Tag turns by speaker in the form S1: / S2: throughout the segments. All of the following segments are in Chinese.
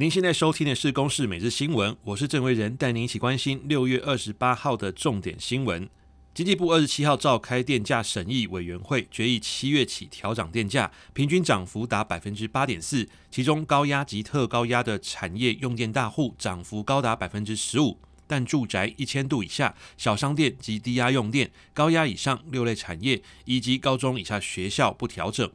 S1: 您现在收听的是《公视每日新闻》，我是郑维仁，带您一起关心六月二十八号的重点新闻。经济部二十七号召开电价审议委员会，决议七月起调涨电价，平均涨幅达百分之八点四，其中高压及特高压的产业用电大户涨幅高达百分之十五，但住宅一千度以下、小商店及低压用电、高压以上六类产业以及高中以下学校不调整。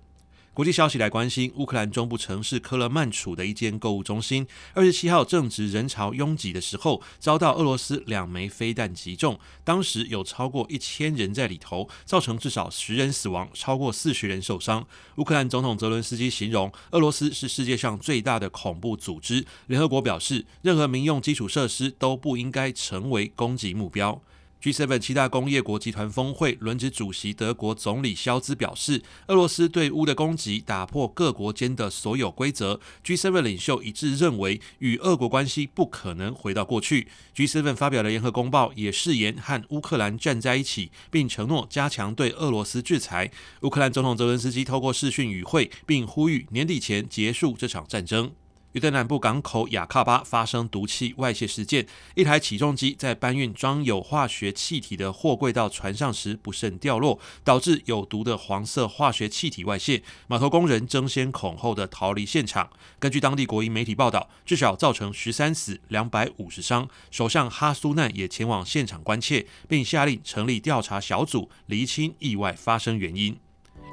S1: 国际消息来关心，乌克兰中部城市科勒曼楚的一间购物中心，二十七号正值人潮拥挤的时候，遭到俄罗斯两枚飞弹击中，当时有超过一千人在里头，造成至少十人死亡，超过四十人受伤。乌克兰总统泽伦斯基形容俄罗斯是世界上最大的恐怖组织。联合国表示，任何民用基础设施都不应该成为攻击目标。G7 七大工业国集团峰会轮值主席德国总理肖兹表示，俄罗斯对乌的攻击打破各国间的所有规则。G7 领袖一致认为，与俄国关系不可能回到过去。G7 发表的联合公报也誓言和乌克兰站在一起，并承诺加强对俄罗斯制裁。乌克兰总统泽伦斯基透过视讯与会，并呼吁年底前结束这场战争。约旦南部港口雅喀巴发生毒气外泄事件，一台起重机在搬运装有化学气体的货柜到船上时不慎掉落，导致有毒的黄色化学气体外泄，码头工人争先恐后的逃离现场。根据当地国营媒体报道，至少造成十三死、两百五十伤。首相哈苏难也前往现场关切，并下令成立调查小组，厘清意外发生原因。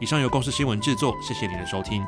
S1: 以上由公司新闻制作，谢谢您的收听。